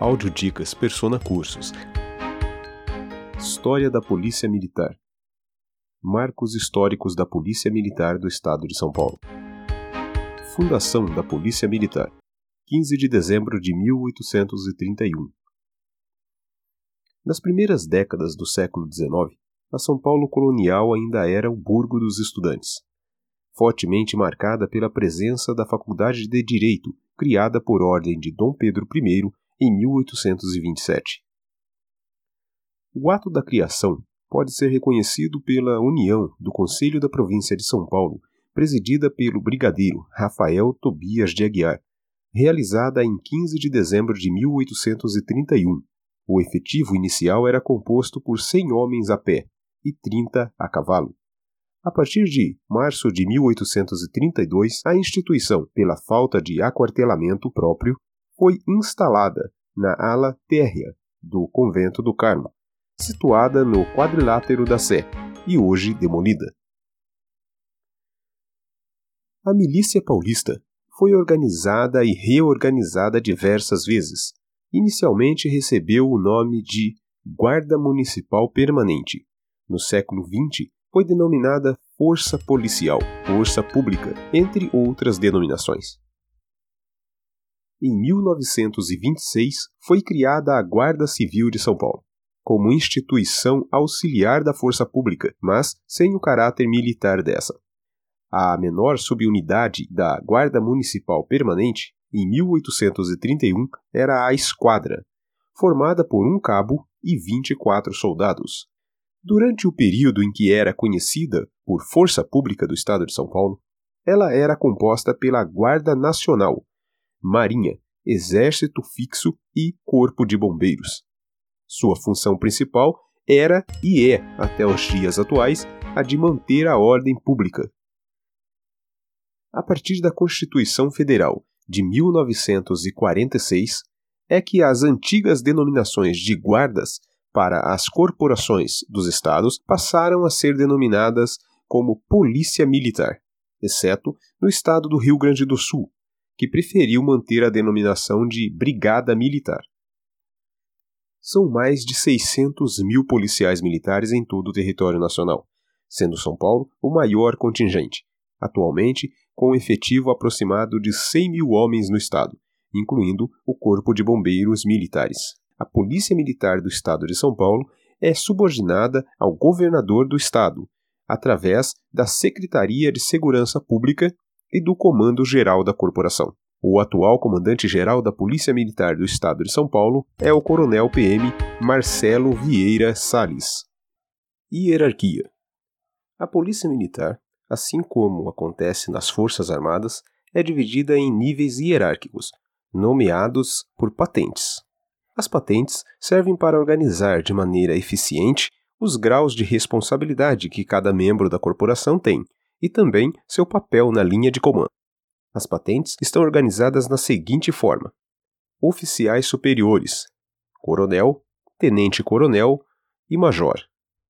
Audiodicas Persona Cursos. História da Polícia Militar. Marcos históricos da Polícia Militar do Estado de São Paulo. Fundação da Polícia Militar. 15 de dezembro de 1831. Nas primeiras décadas do século XIX, a São Paulo colonial ainda era o burgo dos estudantes, fortemente marcada pela presença da Faculdade de Direito, criada por ordem de Dom Pedro I em 1827. O ato da criação pode ser reconhecido pela união do Conselho da Província de São Paulo, presidida pelo brigadeiro Rafael Tobias de Aguiar, realizada em 15 de dezembro de 1831. O efetivo inicial era composto por 100 homens a pé e 30 a cavalo. A partir de março de 1832, a instituição, pela falta de aquartelamento próprio, foi instalada na ala térrea do Convento do Carmo, situada no quadrilátero da Sé, e hoje demolida. A milícia paulista foi organizada e reorganizada diversas vezes. Inicialmente recebeu o nome de Guarda Municipal Permanente. No século XX, foi denominada Força Policial, Força Pública, entre outras denominações em 1926 foi criada a Guarda Civil de São Paulo, como instituição auxiliar da força pública, mas sem o caráter militar dessa. A menor subunidade da Guarda Municipal Permanente, em 1831, era a Esquadra, formada por um cabo e 24 soldados. Durante o período em que era conhecida por Força Pública do Estado de São Paulo, ela era composta pela Guarda Nacional, Marinha, Exército Fixo e Corpo de Bombeiros. Sua função principal era e é, até os dias atuais, a de manter a ordem pública. A partir da Constituição Federal de 1946, é que as antigas denominações de guardas para as corporações dos estados passaram a ser denominadas como Polícia Militar, exceto no estado do Rio Grande do Sul, que preferiu manter a denominação de Brigada Militar. São mais de 600 mil policiais militares em todo o território nacional, sendo São Paulo o maior contingente, atualmente com um efetivo aproximado de 100 mil homens no estado, incluindo o Corpo de Bombeiros Militares. A Polícia Militar do Estado de São Paulo é subordinada ao governador do estado, através da Secretaria de Segurança Pública e do Comando Geral da Corporação. O atual comandante-geral da Polícia Militar do Estado de São Paulo é o Coronel PM Marcelo Vieira Salles. Hierarquia: A Polícia Militar, assim como acontece nas Forças Armadas, é dividida em níveis hierárquicos, nomeados por patentes. As patentes servem para organizar de maneira eficiente os graus de responsabilidade que cada membro da corporação tem, e também seu papel na linha de comando. As patentes estão organizadas na seguinte forma: oficiais superiores, coronel, tenente-coronel e major,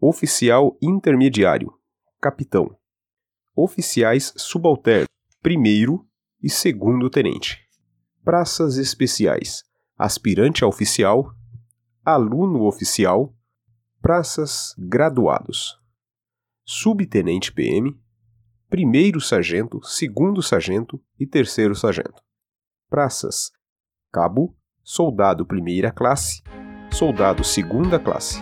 oficial intermediário, capitão, oficiais subalternos, primeiro e segundo tenente, praças especiais, aspirante a oficial, aluno oficial, praças graduados, subtenente PM, primeiro sargento, segundo sargento e terceiro sargento. Praças: cabo, soldado primeira classe, soldado segunda classe.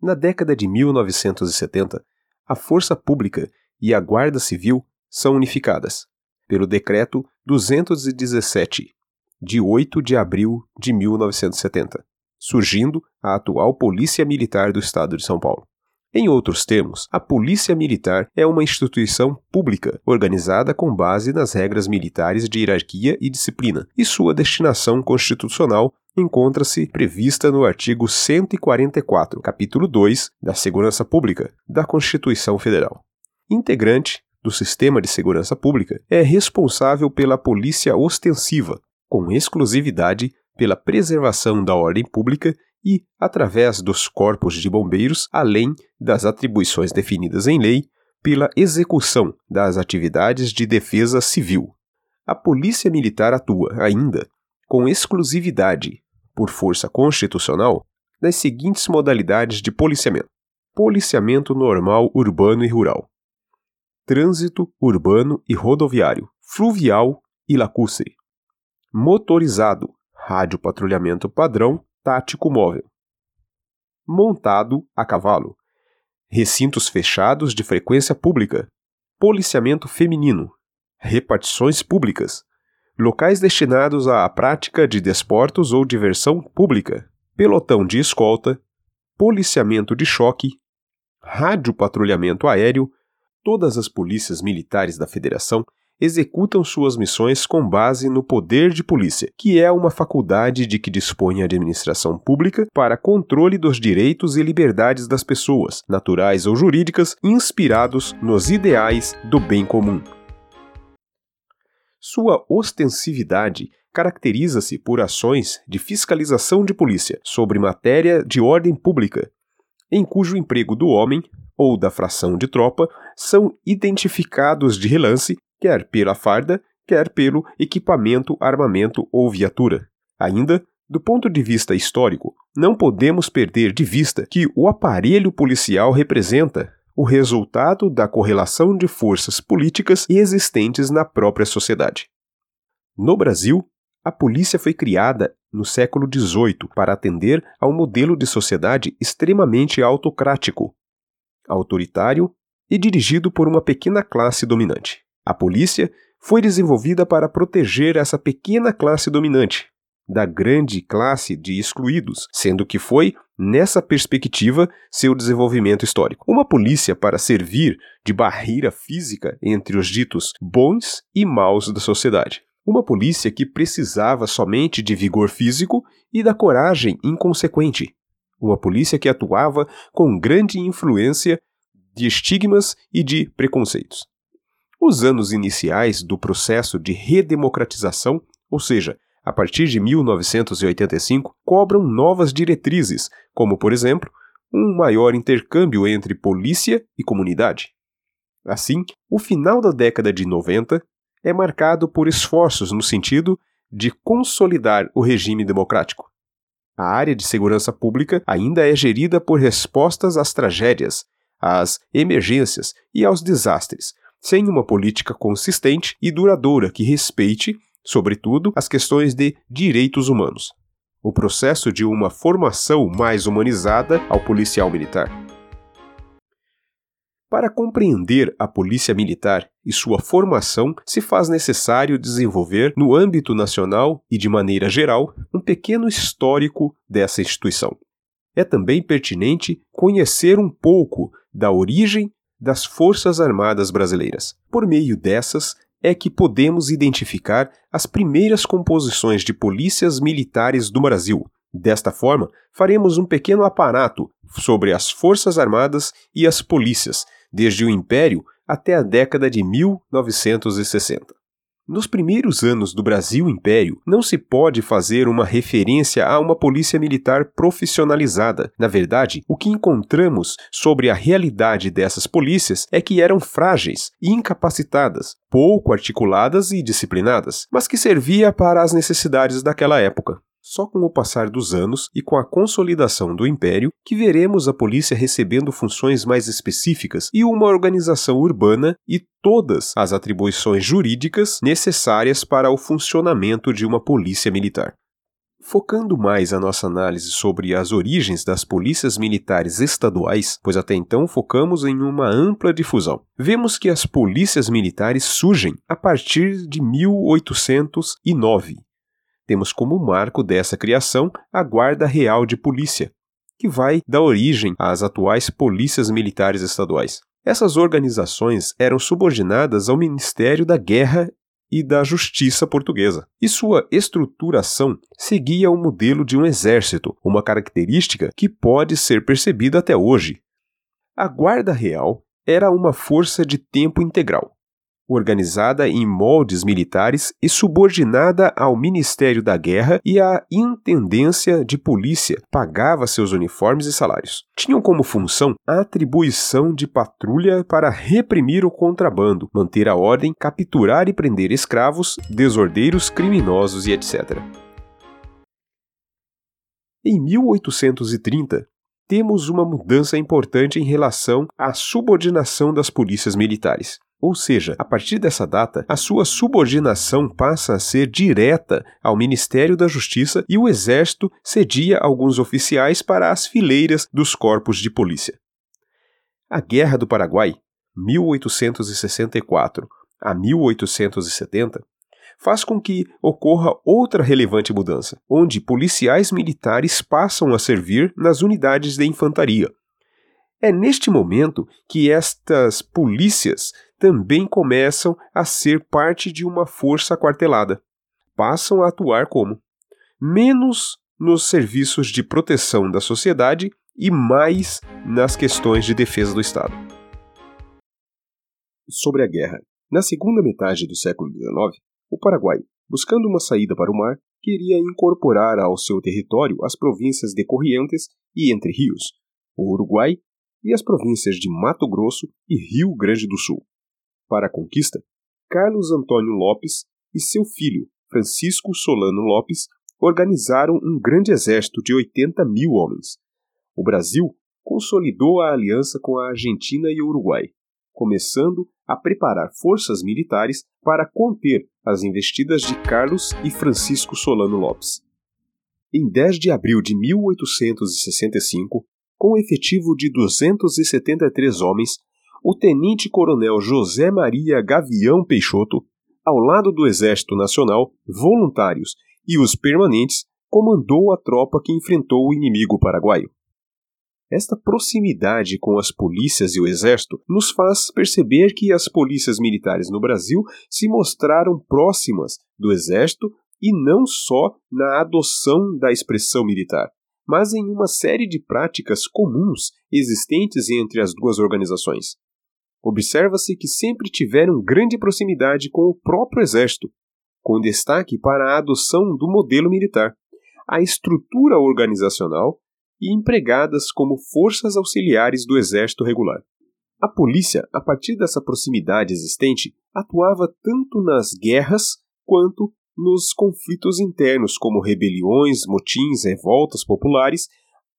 Na década de 1970, a Força Pública e a Guarda Civil são unificadas pelo Decreto 217, de 8 de abril de 1970, surgindo a atual Polícia Militar do Estado de São Paulo. Em outros termos, a Polícia Militar é uma instituição pública, organizada com base nas regras militares de hierarquia e disciplina, e sua destinação constitucional encontra-se prevista no artigo 144, capítulo 2 da Segurança Pública da Constituição Federal. Integrante do sistema de segurança pública, é responsável pela polícia ostensiva, com exclusividade pela preservação da ordem pública e, através dos corpos de bombeiros, além das atribuições definidas em lei, pela execução das atividades de defesa civil. A Polícia Militar atua, ainda, com exclusividade, por força constitucional, nas seguintes modalidades de policiamento: policiamento normal urbano e rural, trânsito urbano e rodoviário, fluvial e lacustre, motorizado, rádio patrulhamento padrão, tático móvel, montado a cavalo, recintos fechados de frequência pública, policiamento feminino, repartições públicas, locais destinados à prática de desportos ou diversão pública, pelotão de escolta, policiamento de choque, radiopatrulhamento aéreo, todas as polícias militares da Federação executam suas missões com base no poder de polícia, que é uma faculdade de que dispõe a administração pública para controle dos direitos e liberdades das pessoas, naturais ou jurídicas, inspirados nos ideais do bem comum. Sua ostensividade caracteriza-se por ações de fiscalização de polícia sobre matéria de ordem pública, em cujo emprego do homem ou da fração de tropa são identificados de relance, quer pela farda, quer pelo equipamento, armamento ou viatura. Ainda, do ponto de vista histórico, não podemos perder de vista que o aparelho policial representa o resultado da correlação de forças políticas existentes na própria sociedade. No Brasil, a polícia foi criada no século XVIII para atender a um modelo de sociedade extremamente autocrático, autoritário e dirigido por uma pequena classe dominante. A polícia foi desenvolvida para proteger essa pequena classe dominante da grande classe de excluídos, sendo que foi, nessa perspectiva, seu desenvolvimento histórico. Uma polícia para servir de barreira física entre os ditos bons e maus da sociedade. Uma polícia que precisava somente de vigor físico e da coragem inconsequente. Uma polícia que atuava com grande influência de estigmas e de preconceitos. Os anos iniciais do processo de redemocratização, ou seja, a partir de 1985, cobram novas diretrizes, como, por exemplo, um maior intercâmbio entre polícia e comunidade. Assim, o final da década de 90 é marcado por esforços no sentido de consolidar o regime democrático. A área de segurança pública ainda é gerida por respostas às tragédias, às emergências e aos desastres, sem uma política consistente e duradoura que respeite, sobretudo, as questões de direitos humanos. O processo de uma formação mais humanizada ao policial militar. Para compreender a Polícia Militar e sua formação, se faz necessário desenvolver, no âmbito nacional e de maneira geral, um pequeno histórico dessa instituição. É também pertinente conhecer um pouco da origem das Forças Armadas Brasileiras. Por meio dessas, é que podemos identificar as primeiras composições de polícias militares do Brasil. Desta forma, faremos um pequeno aparato sobre as Forças Armadas e as polícias, desde o Império até a década de 1960. Nos primeiros anos do Brasil Império, não se pode fazer uma referência a uma polícia militar profissionalizada. Na verdade, o que encontramos sobre a realidade dessas polícias é que eram frágeis, incapacitadas, pouco articuladas e disciplinadas, mas que servia para as necessidades daquela época. Só com o passar dos anos e com a consolidação do império que veremos a polícia recebendo funções mais específicas e uma organização urbana e todas as atribuições jurídicas necessárias para o funcionamento de uma polícia militar. Focando mais a nossa análise sobre as origens das polícias militares estaduais, pois até então focamos em uma ampla difusão, vemos que as polícias militares surgem a partir de 1809 temos como marco dessa criação a Guarda Real de Polícia, que vai dar origem às atuais polícias militares estaduais. Essas organizações eram subordinadas ao Ministério da Guerra e da Justiça portuguesa, e sua estruturação seguia o modelo de um exército, uma característica que pode ser percebida até hoje. A Guarda Real era uma força de tempo integral, organizada em moldes militares e subordinada ao Ministério da Guerra e à Intendência de Polícia, pagava seus uniformes e salários. Tinham como função a atribuição de patrulha para reprimir o contrabando, manter a ordem, capturar e prender escravos, desordeiros, criminosos e etc. Em 1830, temos uma mudança importante em relação à subordinação das polícias militares. Ou seja, a partir dessa data, a sua subordinação passa a ser direta ao Ministério da Justiça e o Exército cedia alguns oficiais para as fileiras dos corpos de polícia. A Guerra do Paraguai, 1864 a 1870, faz com que ocorra outra relevante mudança, onde policiais militares passam a servir nas unidades de infantaria. É neste momento que estas polícias também começam a ser parte de uma força quartelada. Passam a atuar como menos nos serviços de proteção da sociedade e mais nas questões de defesa do Estado. Sobre a guerra. Na segunda metade do século XIX, o Paraguai, buscando uma saída para o mar, queria incorporar ao seu território as províncias de Corrientes e Entre Rios, o Uruguai e as províncias de Mato Grosso e Rio Grande do Sul. Para a conquista, Carlos Antônio Lopes e seu filho, Francisco Solano Lopes, organizaram um grande exército de 80 mil homens. O Brasil consolidou a aliança com a Argentina e o Uruguai, começando a preparar forças militares para conter as investidas de Carlos e Francisco Solano Lopes. Em 10 de abril de 1865, com um efetivo de 273 homens, o tenente-coronel José Maria Gavião Peixoto, ao lado do Exército Nacional, voluntários e os permanentes, comandou a tropa que enfrentou o inimigo paraguaio. Esta proximidade com as polícias e o exército nos faz perceber que as polícias militares no Brasil se mostraram próximas do exército e não só na adoção da expressão militar, mas em uma série de práticas comuns existentes entre as duas organizações. Observa-se que sempre tiveram grande proximidade com o próprio exército, com destaque para a adoção do modelo militar. A estrutura organizacional e empregadas como forças auxiliares do exército regular. A polícia, a partir dessa proximidade existente, atuava tanto nas guerras quanto nos conflitos internos, como rebeliões, motins, revoltas populares,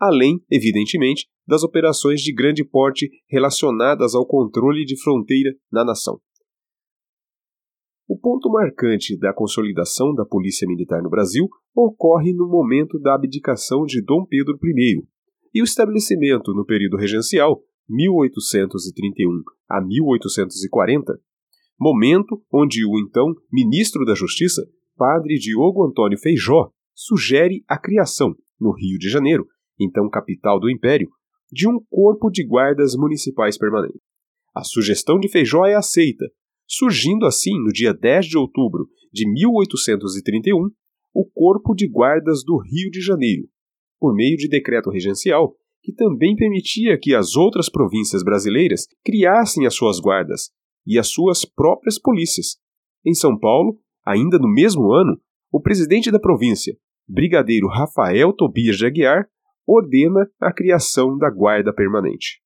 além, evidentemente, das operações de grande porte relacionadas ao controle de fronteira na nação. O ponto marcante da consolidação da Polícia Militar no Brasil ocorre no momento da abdicação de Dom Pedro I e o estabelecimento, no período regencial, 1831 a 1840, momento onde o então ministro da Justiça, padre Diogo Antônio Feijó, sugere a criação, no Rio de Janeiro, então capital do Império, de um corpo de guardas municipais permanente. A sugestão de Feijó é aceita surgindo assim, no dia 10 de outubro de 1831, o Corpo de Guardas do Rio de Janeiro, por meio de decreto regencial, que também permitia que as outras províncias brasileiras criassem as suas guardas e as suas próprias polícias. Em São Paulo, ainda no mesmo ano, o presidente da província, Brigadeiro Rafael Tobias de Aguiar, ordena a criação da Guarda Permanente.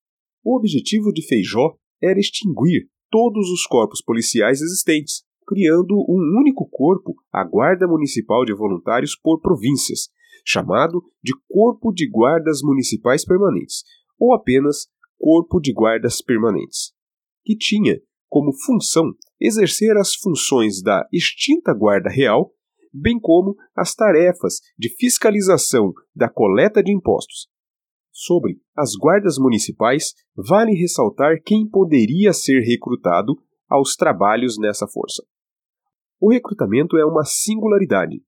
O objetivo de Feijó era extinguir todos os corpos policiais existentes, criando um único corpo, a Guarda Municipal de Voluntários por províncias, chamado de Corpo de Guardas Municipais Permanentes, ou apenas Corpo de Guardas Permanentes, que tinha como função exercer as funções da extinta Guarda Real, bem como as tarefas de fiscalização da coleta de impostos, Sobre as guardas municipais, vale ressaltar quem poderia ser recrutado aos trabalhos nessa força. O recrutamento é uma singularidade,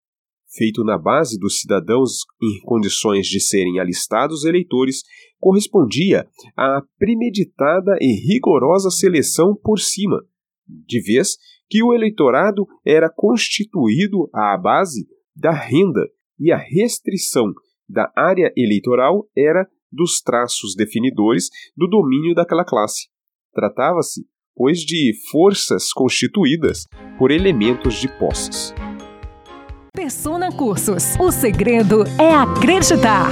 feito na base dos cidadãos em condições de serem alistados eleitores, correspondia à premeditada e rigorosa seleção por cima, de vez que o eleitorado era constituído à base da renda e a restrição da área eleitoral era dos traços definidores do domínio daquela classe. Tratava-se, pois, de forças constituídas por elementos de posses. Persona Cursos. O segredo é acreditar.